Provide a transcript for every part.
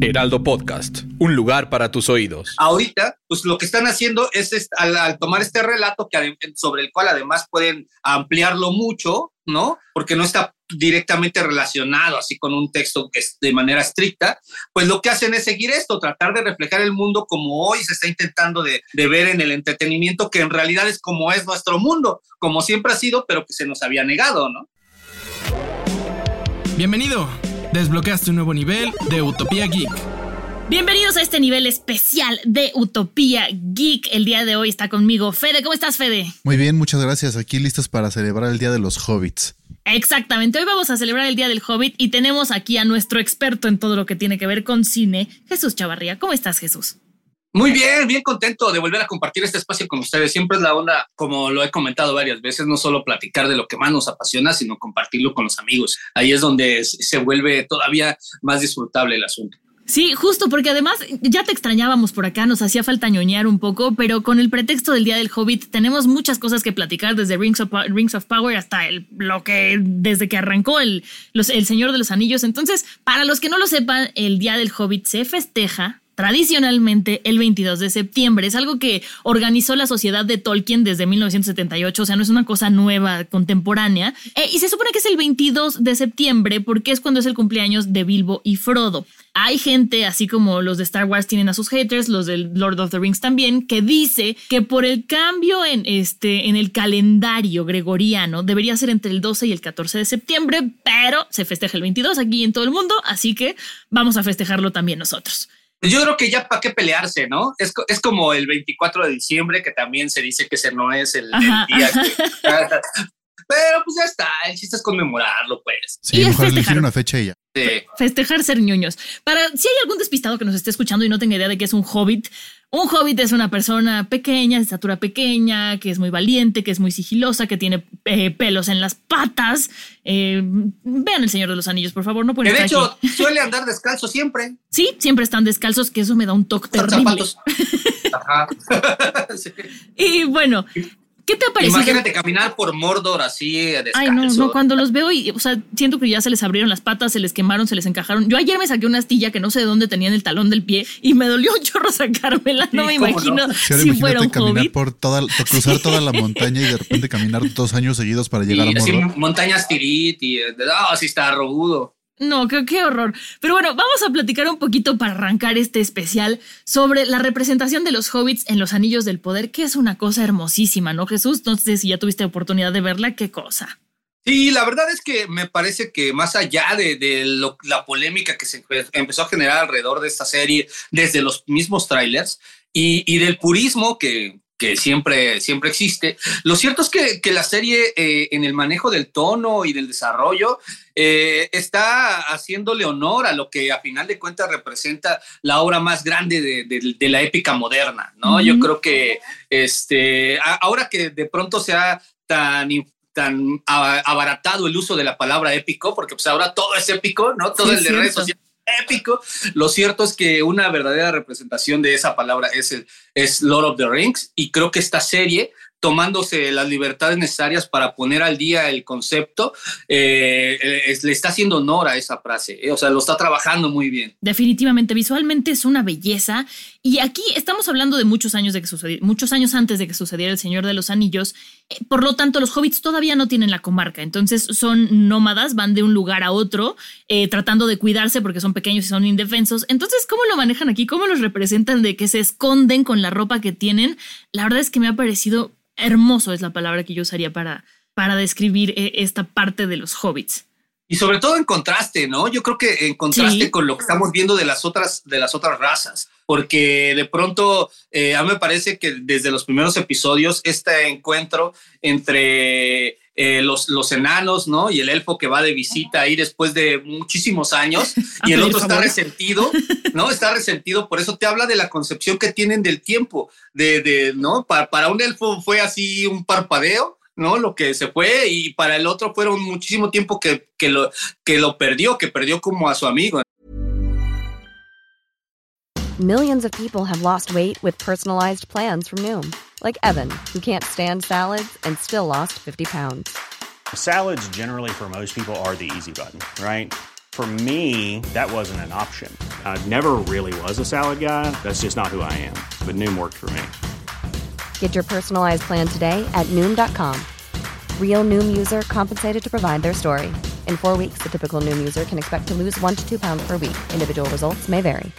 Heraldo Podcast, un lugar para tus oídos. Ahorita, pues lo que están haciendo es, al, tomar este relato que, sobre el cual además pueden ampliarlo mucho, ¿no? Porque no está directamente relacionado así con un texto que es de manera estricta, pues lo que hacen es seguir esto, tratar de reflejar el mundo como hoy se está intentando de, de ver en el entretenimiento, que en realidad es como es nuestro mundo, como siempre ha sido, pero que se nos había negado, ¿no? Bienvenido. Desbloqueaste un nuevo nivel de Utopía Geek. Bienvenidos a este nivel especial de Utopía Geek. El día de hoy está conmigo Fede. ¿Cómo estás, Fede? Muy bien, muchas gracias. Aquí listos para celebrar el Día de los Hobbits. Exactamente, hoy vamos a celebrar el Día del Hobbit y tenemos aquí a nuestro experto en todo lo que tiene que ver con cine, Jesús Chavarría. ¿Cómo estás, Jesús? Muy bien, bien contento de volver a compartir este espacio con ustedes. Siempre es la onda, como lo he comentado varias veces, no solo platicar de lo que más nos apasiona, sino compartirlo con los amigos. Ahí es donde se vuelve todavía más disfrutable el asunto. Sí, justo, porque además ya te extrañábamos por acá, nos hacía falta ñoñar un poco, pero con el pretexto del Día del Hobbit tenemos muchas cosas que platicar, desde Rings of, Rings of Power hasta el, lo que, desde que arrancó el, el Señor de los Anillos. Entonces, para los que no lo sepan, el Día del Hobbit se festeja tradicionalmente el 22 de septiembre. Es algo que organizó la Sociedad de Tolkien desde 1978, o sea, no es una cosa nueva, contemporánea. Eh, y se supone que es el 22 de septiembre porque es cuando es el cumpleaños de Bilbo y Frodo. Hay gente, así como los de Star Wars tienen a sus haters, los del Lord of the Rings también, que dice que por el cambio en, este, en el calendario gregoriano debería ser entre el 12 y el 14 de septiembre, pero se festeja el 22 aquí en todo el mundo, así que vamos a festejarlo también nosotros. Yo creo que ya para qué pelearse, ¿no? Es, es, como el 24 de diciembre, que también se dice que ese no es el, día. Pero pues ya está, el chiste es conmemorarlo, pues. Sí, mejor elegir una fecha ella. Festejar ser ñoños. Para si hay algún despistado que nos esté escuchando y no tenga idea de que es un hobbit, un hobbit es una persona pequeña, de estatura pequeña, que es muy valiente, que es muy sigilosa, que tiene eh, pelos en las patas. Eh, vean El Señor de los Anillos, por favor, no pueden De hecho, suele andar descalzo siempre. Sí, siempre están descalzos, que eso me da un toque terrible. Ajá. Y bueno, ¿Qué te ha parecido? Imagínate caminar por Mordor así descalzo. Ay, no, no, cuando los veo y, o sea, siento que ya se les abrieron las patas, se les quemaron, se les encajaron. Yo ayer me saqué una astilla que no sé de dónde tenía en el talón del pie y me dolió un chorro sacármela. No me imagino si fuera un caminar por toda, cruzar toda la montaña y de repente caminar dos años seguidos para llegar a Mordor. Así, montañas tirit y, oh, así está robudo. No, qué, horror. Pero bueno, vamos a platicar un poquito para arrancar este especial sobre la representación de los hobbits en los Anillos del Poder, que es una cosa hermosísima, ¿no, Jesús? No sé si ya tuviste oportunidad de verla, qué cosa. Sí, la verdad es que me parece que más allá de, la polémica que se empezó a generar alrededor de esta serie desde los mismos trailers y del purismo que, que siempre, siempre existe. Lo cierto es que, que la serie eh, en el manejo del tono y del desarrollo eh, está haciéndole honor a lo que a final de cuentas representa la obra más grande de, de, la épica moderna, ¿no? Yo creo que este, ahora que de pronto se ha tan tan abaratado el uso de la palabra épico, porque pues ahora todo es épico, ¿no? Todo el de redes sociales épico. Lo cierto es que una verdadera representación de esa palabra es, es Lord of the Rings y creo que esta serie tomándose las libertades necesarias para poner al día el concepto, eh, le está haciendo honor a esa frase, eh, o sea, lo está trabajando muy bien. Definitivamente, visualmente es una belleza y aquí estamos hablando de muchos años de que sucedió, muchos años antes de que sucediera El Señor de los Anillos, eh, por lo tanto los hobbits todavía no tienen la comarca, entonces son nómadas, van de un lugar a otro, tratando de cuidarse porque son pequeños y son indefensos, entonces ¿cómo lo manejan aquí? ¿Cómo los representan de que se esconden con la ropa que tienen? La verdad es que me ha parecido hermoso es la palabra que yo usaría para, para describir eh, esta parte de los hobbits. Y sobre todo en contraste, ¿no? Yo creo que en contraste con lo que estamos viendo de las otras, de las otras razas, porque de pronto eh, a mí me parece que desde los primeros episodios este encuentro entre eh, los, los enanos, ¿no? Y el elfo que va de visita ahí después de muchísimos años y el otro está resentido, ¿no? Está resentido, por eso te habla de la concepción que tienen del tiempo, de, de ¿no? Para, para un elfo fue así un parpadeo, ¿no? Lo que se fue y para el otro fueron muchísimo tiempo que, que, lo, que lo perdió, que perdió como a su amigo. Millions of people have lost weight with personalized plans from Noom. like Evan, who can't stand salads and still lost 50 pounds. Salads, generally, for most people, are the easy button, right? For me, that wasn't an option. I never really was a salad guy. That's just not who I am. But Noom worked for me. Get your personalized plan today at Noom.com. Real Noom user compensated to provide their story. In four weeks, the typical Noom user can expect to lose one to two pounds per week. Individual results may vary.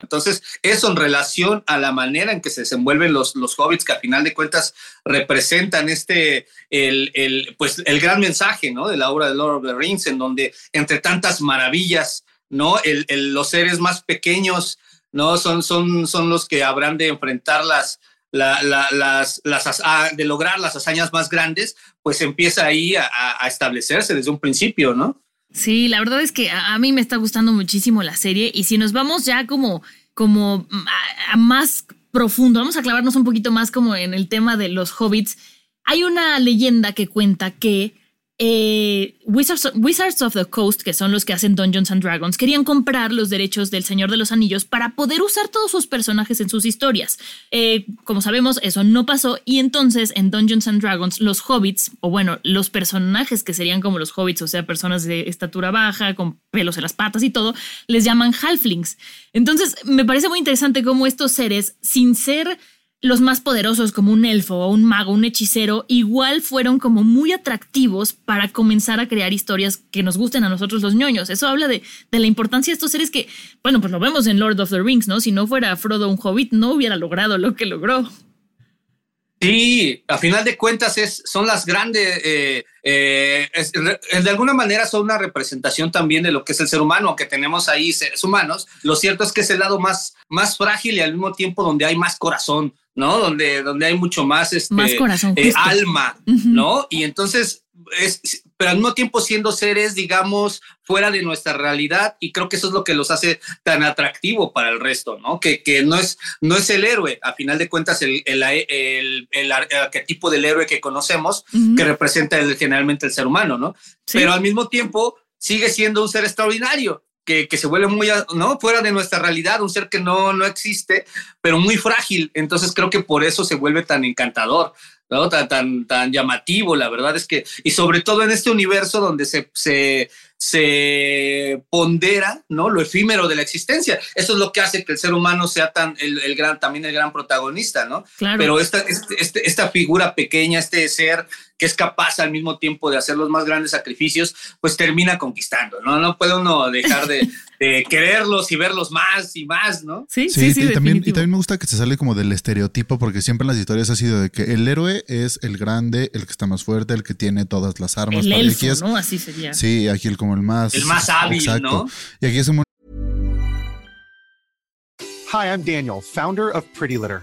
Entonces, eso en relación a la manera en que se desenvuelven los, los hobbits, que a final de cuentas representan este, el, el, pues, el gran mensaje, ¿no? De la obra de Lord of the Rings, en donde entre tantas maravillas, ¿no? El, el, los seres más pequeños, ¿no? Son, son, son los que habrán de enfrentar las, la, la, las, las, de lograr las hazañas más grandes, pues empieza ahí a, establecerse desde un principio, ¿no? Sí, la verdad es que a, mí me está gustando muchísimo la serie y si nos vamos ya como, como a, a, más profundo, vamos a clavarnos un poquito más como en el tema de los hobbits, hay una leyenda que cuenta que eh, Wizards, of the Coast, que son los que hacen Dungeons and Dragons, querían comprar los derechos del Señor de los Anillos para poder usar todos sus personajes en sus historias. Eh, como sabemos, eso no pasó y entonces en Dungeons and Dragons los hobbits, o bueno, los personajes que serían como los hobbits, o sea, personas de estatura baja, con pelos en las patas y todo, les llaman halflings. Entonces, me parece muy interesante cómo estos seres, sin ser los más poderosos como un elfo o un mago, un hechicero, igual fueron como muy atractivos para comenzar a crear historias que nos gusten a nosotros los ñoños. Eso habla de, la importancia de estos seres que, bueno, pues lo vemos en Lord of the Rings, ¿no? Si no fuera Frodo un hobbit, no hubiera logrado lo que logró. Sí, a final de cuentas es, son las grandes, eh, eh, de alguna manera son una representación también de lo que es el ser humano, aunque tenemos ahí seres humanos. Lo cierto es que es el lado más, más frágil y al mismo tiempo donde hay más corazón, ¿no? Donde, donde hay mucho más, este, más corazón, eh, alma, uh -huh. ¿no? Y entonces, es, pero al mismo tiempo siendo seres, digamos, fuera de nuestra realidad y creo que eso es lo que los hace tan atractivo para el resto, ¿no? Que, que no, es, no es el héroe, a final de cuentas el, el, el, el arquetipo del héroe que conocemos, uh -huh. que representa el, generalmente el ser humano, ¿no? Sí. Pero al mismo tiempo sigue siendo un ser extraordinario, que, se vuelve muy, ¿no? Fuera de nuestra realidad, un ser que no, no existe, pero muy frágil. Entonces creo que por eso se vuelve tan encantador, ¿no? Tan, tan, tan llamativo, la verdad es que, y sobre todo en este universo donde se, se, se pondera, ¿no? Lo efímero de la existencia. Eso es lo que hace que el ser humano sea tan, el, el gran, también el gran protagonista, ¿no? Claro. Pero esta, este, este, esta figura pequeña, este ser que es capaz al mismo tiempo de hacer los más grandes sacrificios, pues termina conquistando, ¿no? No puede uno dejar de, de quererlos y verlos más y más, ¿no? Sí, sí, sí. sí y, también, y también me gusta que se sale como del estereotipo, porque siempre en las historias ha sido de que el héroe es el grande, el que está más fuerte, el que tiene todas las armas. El elfo, es, ¿no? Así sería. Sí, aquí el como el más... El más hábil, exacto. ¿no? Y aquí es un... Hi, I'm Daniel, founder of Pretty Litter.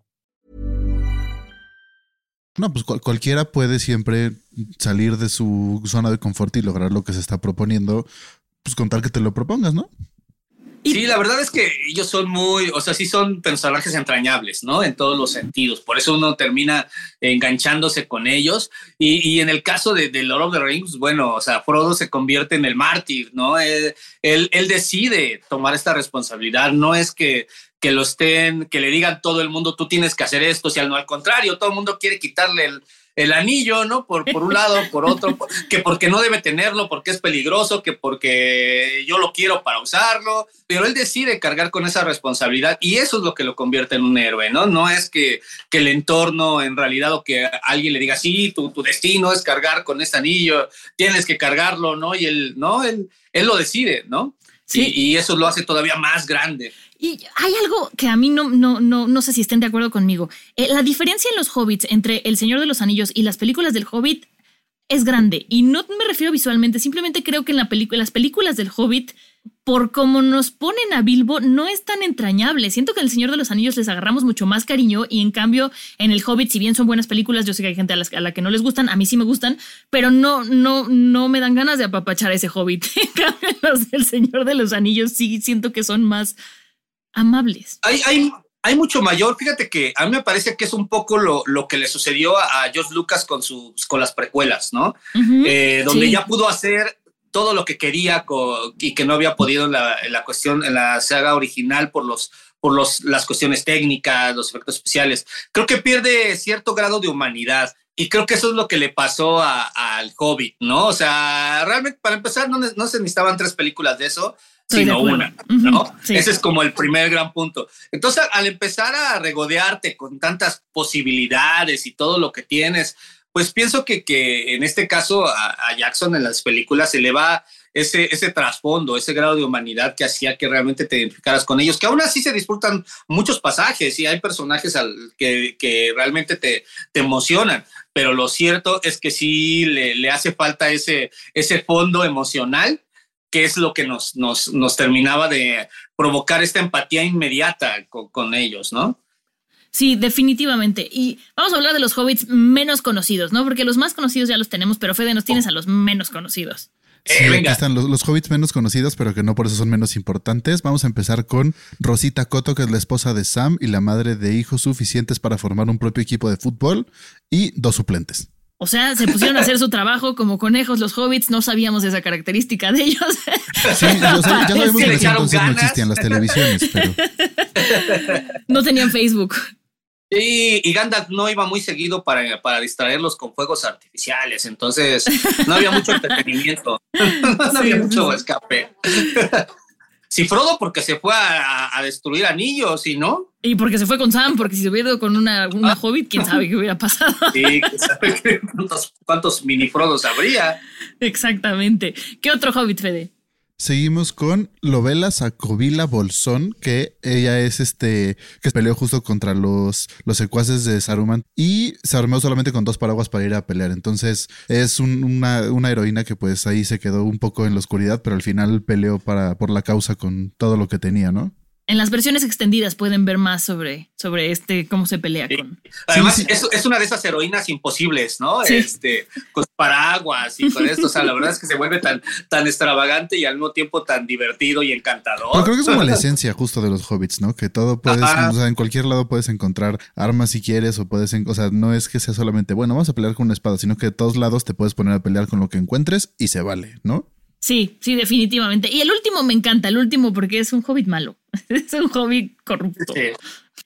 No, pues cual, cualquiera puede siempre salir de su zona de confort y lograr lo que se está proponiendo, pues contar que te lo propongas, ¿no? Sí, la verdad es que ellos son muy, o sea, sí son personajes entrañables, ¿no? En todos los sentidos. Por eso uno termina enganchándose con ellos. Y, y en el caso de, de, Lord of the Rings, bueno, o sea, Frodo se convierte en el mártir, ¿no? Él, él decide tomar esta responsabilidad. No es que, que lo estén, que le digan todo el mundo, tú tienes que hacer esto, si al no, al contrario, todo el mundo quiere quitarle el, el anillo, ¿no? Por, por un lado, por otro, que porque no debe tenerlo, porque es peligroso, que porque yo lo quiero para usarlo, pero él decide cargar con esa responsabilidad y eso es lo que lo convierte en un héroe, ¿no? No es que, que el entorno en realidad o que alguien le diga, sí, tu, tu destino es cargar con este anillo, tienes que cargarlo, ¿no? Y él, ¿no? Él, él lo decide, ¿no? Y, y, eso lo hace todavía más grande. Y hay algo que a mí no, no, no, no sé si estén de acuerdo conmigo. Eh, la diferencia en los hobbits entre El Señor de los Anillos y las películas del Hobbit es grande. Y no me refiero visualmente, simplemente creo que en la las películas del Hobbit, por cómo nos ponen a Bilbo, no es tan entrañable. Siento que en El Señor de los Anillos les agarramos mucho más cariño y en cambio en El Hobbit, si bien son buenas películas, yo sé que hay gente a, a la que no les gustan, a mí sí me gustan, pero no, no, no me dan ganas de apapachar a ese Hobbit. En cambio, los del Señor de los Anillos sí siento que son más amables. Hay, hay, hay mucho mayor. Fíjate que a mí me parece que es un poco lo, lo que le sucedió a, a George Lucas con, sus, con las precuelas, ¿no? Uh -huh. eh, donde sí. ya pudo hacer todo lo que quería y que no había podido en la, en la, cuestión, en la saga original por los por los, las cuestiones técnicas, los efectos especiales. Creo que pierde cierto grado de humanidad. Y creo que eso es lo que le pasó al Hobbit, ¿no? O sea, realmente para empezar no, no se necesitaban tres películas de eso, Estoy sino de una, ¿no? Uh -huh, sí. Ese es como el primer gran punto. Entonces, al empezar a regodearte con tantas posibilidades y todo lo que tienes, pues pienso que, que en este caso a, Jackson en las películas se le va ese, ese trasfondo, ese grado de humanidad que hacía que realmente te identificaras con ellos, que aún así se disfrutan muchos pasajes y hay personajes al, que, que realmente te, te emocionan, pero lo cierto es que sí le, le hace falta ese, ese fondo emocional que es lo que nos, nos, nos terminaba de provocar esta empatía inmediata con, con ellos, ¿no? Sí, definitivamente. Y vamos a hablar de los hobbits menos conocidos, ¿no? Porque los más conocidos ya los tenemos, pero Fede, nos tienes a los menos conocidos. Sí, eh, aquí están los, los, hobbits menos conocidos, pero que no por eso son menos importantes. Vamos a empezar con Rosita Coto, que es la esposa de Sam y la madre de hijos suficientes para formar un propio equipo de fútbol y dos suplentes. O sea, se pusieron a hacer su trabajo como conejos los hobbits, no sabíamos esa característica de ellos. Sí, yo sé, ya sabemos que en ese entonces ganas. no existían las televisiones, pero... No tenían Facebook. Y, y, Gandalf no iba muy seguido para, para distraerlos con fuegos artificiales, entonces no había mucho entretenimiento, no había mucho escape. Si Frodo porque se fue a, a, destruir anillos, ¿y no? Y porque se fue con Sam, porque si se hubiera ido con una, una ah. hobbit, quién sabe qué hubiera pasado. Sí, quién sabe cuántos, cuántos mini Frodos habría. Exactamente. ¿Qué otro hobbit, Fede? Seguimos con Lovela Sacovila Bolsón, que ella es este, que peleó justo contra los, los secuaces de Saruman y se armó solamente con dos paraguas para ir a pelear. Entonces es un, una, una, heroína que pues ahí se quedó un poco en la oscuridad, pero al final peleó para, por la causa con todo lo que tenía, ¿no? En las versiones extendidas pueden ver más sobre, sobre este, cómo se pelea sí. con. Además, sí, sí. Es, es, una de esas heroínas imposibles, ¿no? Este, con paraguas y con esto. O sea, la verdad es que se vuelve tan, tan extravagante y al mismo tiempo tan divertido y encantador. Pero creo que es como la esencia justo de los hobbits, ¿no? Que todo puedes, Ajá. o sea, en cualquier lado puedes encontrar armas si quieres, o puedes, o sea, no es que sea solamente, bueno, vamos a pelear con una espada, sino que de todos lados te puedes poner a pelear con lo que encuentres y se vale, ¿no? Sí, sí, definitivamente. Y el último me encanta, el último porque es un hobbit malo. es un hobbit corrupto. Sí.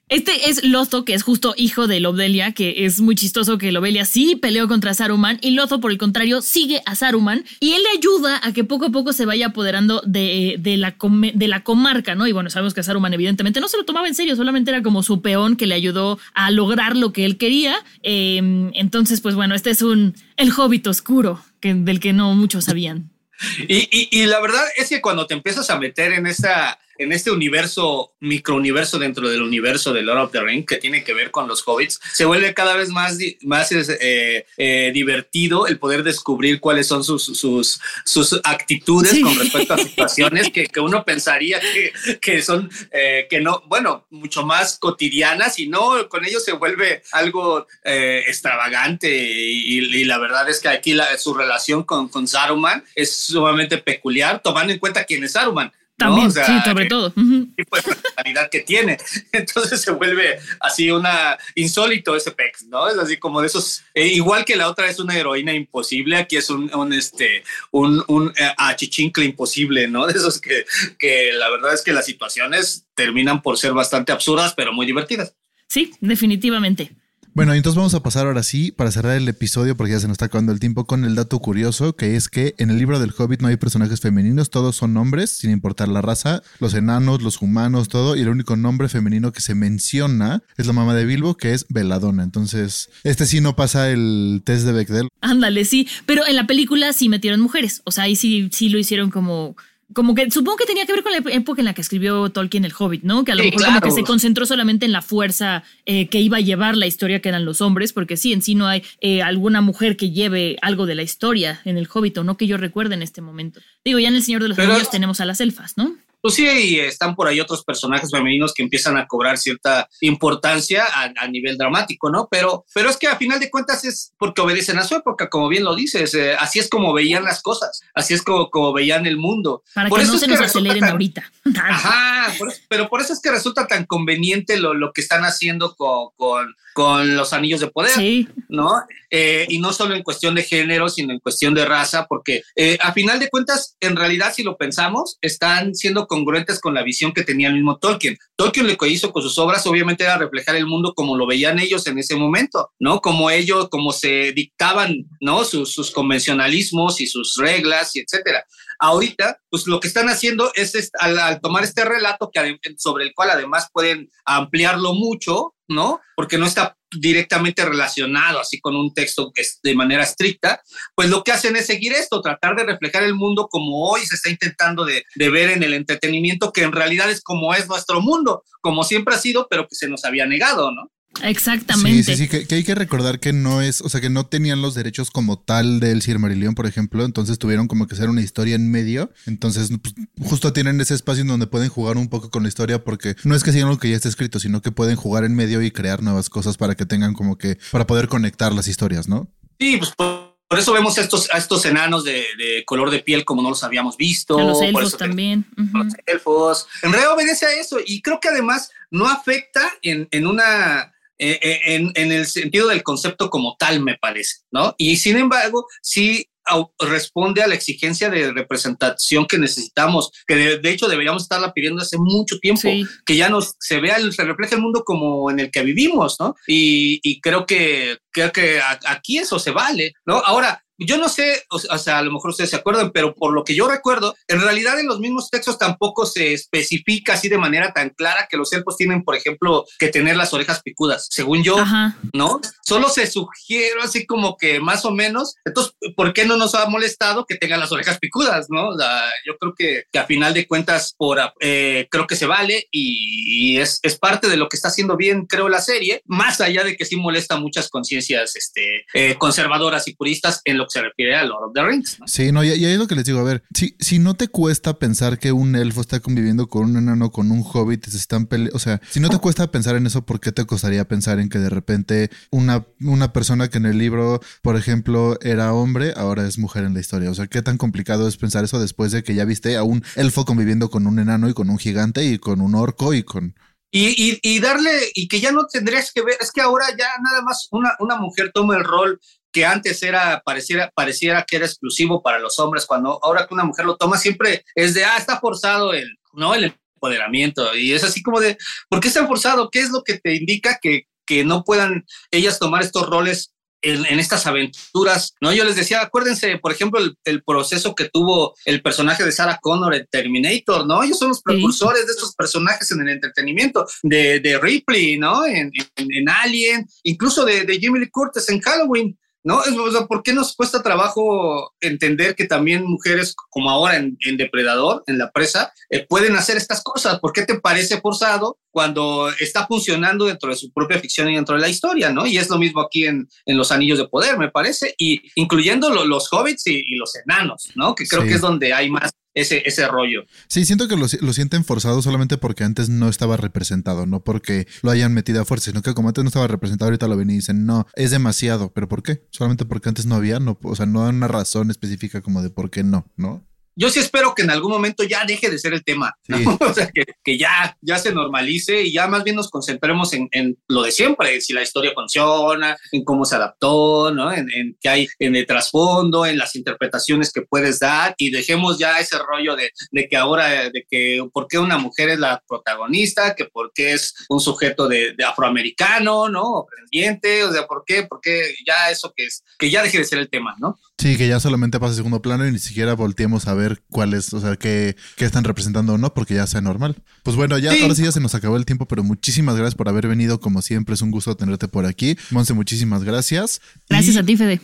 Este es Lozo, que es justo hijo de Lobelia, que es muy chistoso que Lobelia sí peleó contra Saruman y Lozo, por el contrario, sigue a Saruman y él le ayuda a que poco a poco se vaya apoderando de, de, la, de la comarca, ¿no? Y bueno, sabemos que Saruman evidentemente no se lo tomaba en serio, solamente era como su peón que le ayudó a lograr lo que él quería. Eh, entonces, pues bueno, este es un el hobbit oscuro, que, del que no muchos sabían. Y, y, y, la verdad es que cuando te empiezas a meter en esta en este universo, microuniverso dentro del universo de Lord of the Rings, que tiene que ver con los hobbits, se vuelve cada vez más, más eh, eh, divertido el poder descubrir cuáles son sus, sus, sus actitudes sí. con respecto a situaciones que, que uno pensaría que, que son, eh, que no, bueno, mucho más cotidianas y no, con ellos se vuelve algo eh, extravagante y, y, la verdad es que aquí la, su relación con, con Saruman es sumamente peculiar, tomando en cuenta quién es Saruman. También, ¿no? o sea, sí, sobre todo. Uh -huh. tipo de personalidad que tiene. Entonces se vuelve así una insólito ese pex, ¿no? Es así como de esos, eh, igual que la otra es una heroína imposible, aquí es un, un este, un, un eh, achichincle imposible, ¿no? De esos que, que la verdad es que las situaciones terminan por ser bastante absurdas, pero muy divertidas. Sí, definitivamente. Bueno, entonces vamos a pasar ahora sí para cerrar el episodio porque ya se nos está acabando el tiempo con el dato curioso que es que en el libro del Hobbit no hay personajes femeninos, todos son hombres sin importar la raza, los enanos, los humanos, todo y el único nombre femenino que se menciona es la mamá de Bilbo que es Veladona. Entonces, este sí no pasa el test de Bechdel. Ándale, sí, pero en la película sí metieron mujeres, o sea, ahí sí sí lo hicieron como como que supongo que tenía que ver con la época en la que escribió Tolkien el Hobbit, ¿no? Que a lo Sí, mejor como claro. que se concentró solamente en la fuerza eh, que iba a llevar la historia que eran los hombres, porque sí, en sí no hay eh, alguna mujer que lleve algo de la historia en el Hobbit, o no que yo recuerde en este momento. Digo, ya en El Señor de los Anillos tenemos a las elfas, ¿no? Pues sí, y están por ahí otros personajes femeninos que empiezan a cobrar cierta importancia a, a nivel dramático, ¿no? Pero, pero es que a final de cuentas es porque obedecen a su época, como bien lo dices, eh, así es como veían las cosas, así es como, como veían el mundo. Para Por que eso no es se que nos aceleren tan- ahorita. Ajá, por eso- pero por eso es que resulta tan conveniente lo, lo que están haciendo con, con, con los anillos de poder. Sí. ¿no? Eh, y no solo en cuestión de género, sino en cuestión de raza, porque eh, a final de cuentas, en realidad, si lo pensamos, están siendo congruentes con la visión que tenía el mismo Tolkien. Tolkien lo que hizo con sus obras, obviamente, era reflejar el mundo como lo veían ellos en ese momento, ¿no? Como ellos, como se dictaban, ¿no? Sus, convencionalismos y sus reglas y etcétera. Ahorita, pues lo que están haciendo es, al, al tomar este relato que sobre el cual además pueden ampliarlo mucho, ¿no? Porque no está directamente relacionado así con un texto de manera estricta, pues lo que hacen es seguir esto, tratar de reflejar el mundo como hoy se está intentando de, de ver en el entretenimiento, que en realidad es como es nuestro mundo, como siempre ha sido, pero que se nos había negado, ¿no? Exactamente. Sí, sí, sí, que, que hay que recordar que no es, o sea, que no tenían los derechos como tal del Silmarillion, por ejemplo, entonces tuvieron como que hacer una historia en medio, entonces pues, justo tienen ese espacio en donde pueden jugar un poco con la historia porque no es que sigan lo que ya está escrito, sino que pueden jugar en medio y crear nuevas cosas para que tengan como que, para poder conectar las historias, ¿no? Sí, pues por, por eso vemos a estos, a estos enanos de, de color de piel como no los habíamos visto. A los por elfos también. Ujú. los elfos. En realidad obedece a eso y creo que además no afecta en, en una... eh, eh, En, en el sentido del concepto como tal, me parece, ¿no? Y sin embargo, sí responde a la exigencia de representación que necesitamos, que de, de hecho deberíamos estarla pidiendo hace mucho tiempo, Sí. que ya nos se vea, se refleje el mundo como en el que vivimos, ¿no? Y, y creo que creo que aquí eso se vale, ¿no? Ahora, yo no sé, o sea, a lo mejor ustedes se acuerdan, pero por lo que yo recuerdo, en realidad en los mismos textos tampoco se especifica así de manera tan clara que los elfos tienen, por ejemplo, que tener las orejas picudas. Según yo, Ajá. ¿no? Solo se sugiere así como que más o menos. Entonces, ¿por qué no nos ha molestado que tengan las orejas picudas, no? O sea, yo creo que, que a final de cuentas, por, eh, creo que se vale y, y es, es parte de lo que está haciendo bien, creo, la serie, más allá de que sí molesta muchas conciencias este, eh, conservadoras y puristas en lo que se refiere a Lord of the Rings. ¿no? Sí, no, y, y ahí es lo que les digo, a ver, si, si no te cuesta pensar que un elfo está conviviendo con un enano, con un hobbit, se están peleando, o sea, si no te cuesta pensar en eso, ¿por qué te costaría pensar en que de repente una, una persona que en el libro, por ejemplo, era hombre, ahora es mujer en la historia? O sea, ¿qué tan complicado es pensar eso después de que ya viste a un elfo conviviendo con un enano y con un gigante y con un orco y con... Y, y, y darle, y que ya no tendrías que ver, es que ahora ya nada más una, una mujer toma el rol que antes era, pareciera, pareciera que era exclusivo para los hombres, cuando ahora que una mujer lo toma siempre es de, ah, está forzado el, ¿no? El empoderamiento. Y es así como de, ¿por qué está forzado? ¿Qué es lo que te indica que, que no puedan ellas tomar estos roles en, en, estas aventuras, ¿no? Yo les decía, acuérdense, por ejemplo, el, el, proceso que tuvo el personaje de Sarah Connor en Terminator, ¿no? Ellos son los precursores sí. de estos personajes en el entretenimiento, de, de Ripley, ¿no? En, en, en, Alien, incluso de, de Jimmy Lee Curtis en Halloween. ¿No? O sea, ¿Por qué nos cuesta trabajo entender que también mujeres como ahora en, Depredador, en la presa, eh, pueden hacer estas cosas? ¿Por qué te parece forzado cuando está funcionando dentro de su propia ficción y dentro de la historia, ¿no? Y es lo mismo aquí en, en Los Anillos de Poder, me parece, y incluyendo lo, los hobbits y, y, los enanos, ¿no? Que creo sí. que es donde hay más ese, ese rollo. Sí, siento que lo, lo, sienten forzado solamente porque antes no estaba representado, no porque lo hayan metido a fuerza, sino que como antes no estaba representado, ahorita lo ven y dicen, no, es demasiado. ¿Pero por qué? Solamente porque antes no había, no, o sea, no hay una razón específica como de por qué no, ¿no? Yo sí espero que en algún momento ya deje de ser el tema, ¿no? sí. o sea, que, que, ya, ya se normalice y ya más bien nos concentremos en, en, lo de siempre, si la historia funciona, en cómo se adaptó, ¿no? En, en qué hay en el trasfondo, en las interpretaciones que puedes dar y dejemos ya ese rollo de, de, que ahora, de que por qué una mujer es la protagonista, que por qué es un sujeto de, de afroamericano, ¿no? Aprendiente, o sea, por qué, por qué ya eso que es, que ya deje de ser el tema, ¿no? Sí, que ya solamente pasa a segundo plano y ni siquiera volteemos a ver cuáles, o sea, qué, qué, están representando o no, porque ya sea normal. Pues bueno, ya sí. ahora sí ya se nos acabó el tiempo, pero muchísimas gracias por haber venido. Como siempre, es un gusto tenerte por aquí. Monse, muchísimas gracias. Gracias y, a ti, Fede.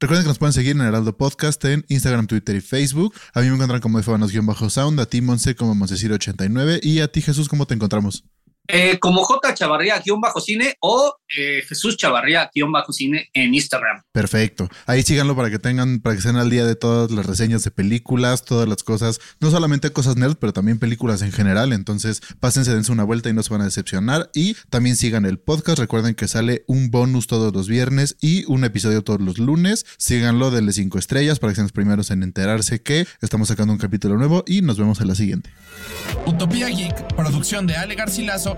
Recuerden que nos pueden seguir en Heraldo Podcast en Instagram, Twitter y Facebook. A mí me encuentran como Fabanos-Sound, a ti Monse como Monceciro89 y a ti Jesús, ¿cómo te encontramos? Eh, como J Chavarría-cine o eh, Jesús Chavarría-cine en Instagram. Perfecto. Ahí síganlo para que tengan, para que estén al día de todas las reseñas de películas, todas las cosas, no solamente cosas nerd, pero también películas en general. Entonces, pásense, dense una vuelta y no se van a decepcionar. Y también sigan el podcast. Recuerden que sale un bonus todos los viernes y un episodio todos los lunes. Síganlo, denle cinco estrellas para que sean los primeros en enterarse que estamos sacando un capítulo nuevo y nos vemos en la siguiente. Utopía Geek, producción de Ale Garcilaso